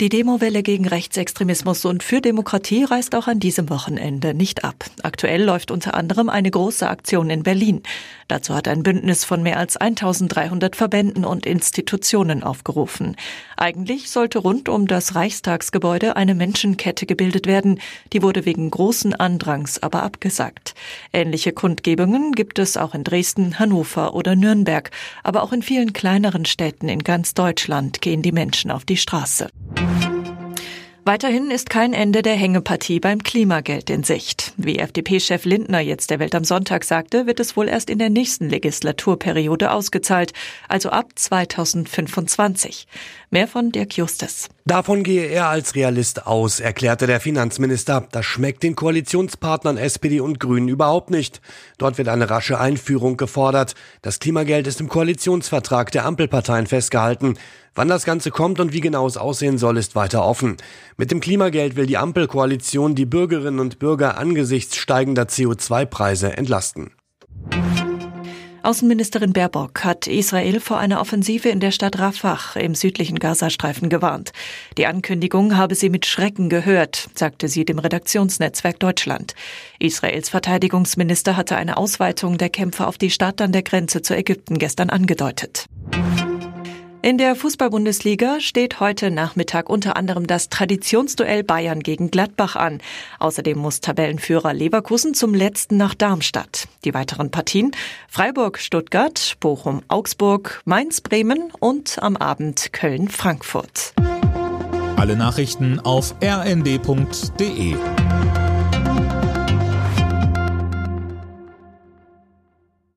Die Demowelle gegen Rechtsextremismus und für Demokratie reißt auch an diesem Wochenende nicht ab. Aktuell läuft unter anderem eine große Aktion in Berlin. Dazu hat ein Bündnis von mehr als 1300 Verbänden und Institutionen aufgerufen. Eigentlich sollte rund um das Reichstagsgebäude eine Menschenkette gebildet werden. Die wurde wegen großen Andrangs aber abgesagt. Ähnliche Kundgebungen gibt es auch in Dresden, Hannover oder Nürnberg. Aber auch in vielen kleineren Städten in ganz Deutschland gehen die Menschen auf die Straße. Weiterhin ist kein Ende der Hängepartie beim Klimageld in Sicht. Wie FDP-Chef Lindner jetzt der Welt am Sonntag sagte, wird es wohl erst in der nächsten Legislaturperiode ausgezahlt, also ab 2025. Mehr von Dirk Justus. Davon gehe er als Realist aus, erklärte der Finanzminister. Das schmeckt den Koalitionspartnern SPD und Grünen überhaupt nicht. Dort wird eine rasche Einführung gefordert. Das Klimageld ist im Koalitionsvertrag der Ampelparteien festgehalten. Wann das Ganze kommt und wie genau es aussehen soll, ist weiter offen. Mit dem Klimageld will die Ampelkoalition die Bürgerinnen und Bürger angesichts steigender CO2-Preise entlasten. Außenministerin Baerbock hat Israel vor einer Offensive in der Stadt Rafah im südlichen Gazastreifen gewarnt. Die Ankündigung habe sie mit Schrecken gehört, sagte sie dem Redaktionsnetzwerk Deutschland. Israels Verteidigungsminister hatte eine Ausweitung der Kämpfe auf die Stadt an der Grenze zu Ägypten gestern angedeutet. In der Fußball-Bundesliga steht heute Nachmittag unter anderem das Traditionsduell Bayern gegen Gladbach an. Außerdem muss Tabellenführer Leverkusen zum letzten nach Darmstadt. Die weiteren Partien Freiburg, Stuttgart, Bochum, Augsburg, Mainz, Bremen und am Abend Köln, Frankfurt. Alle Nachrichten auf rnd.de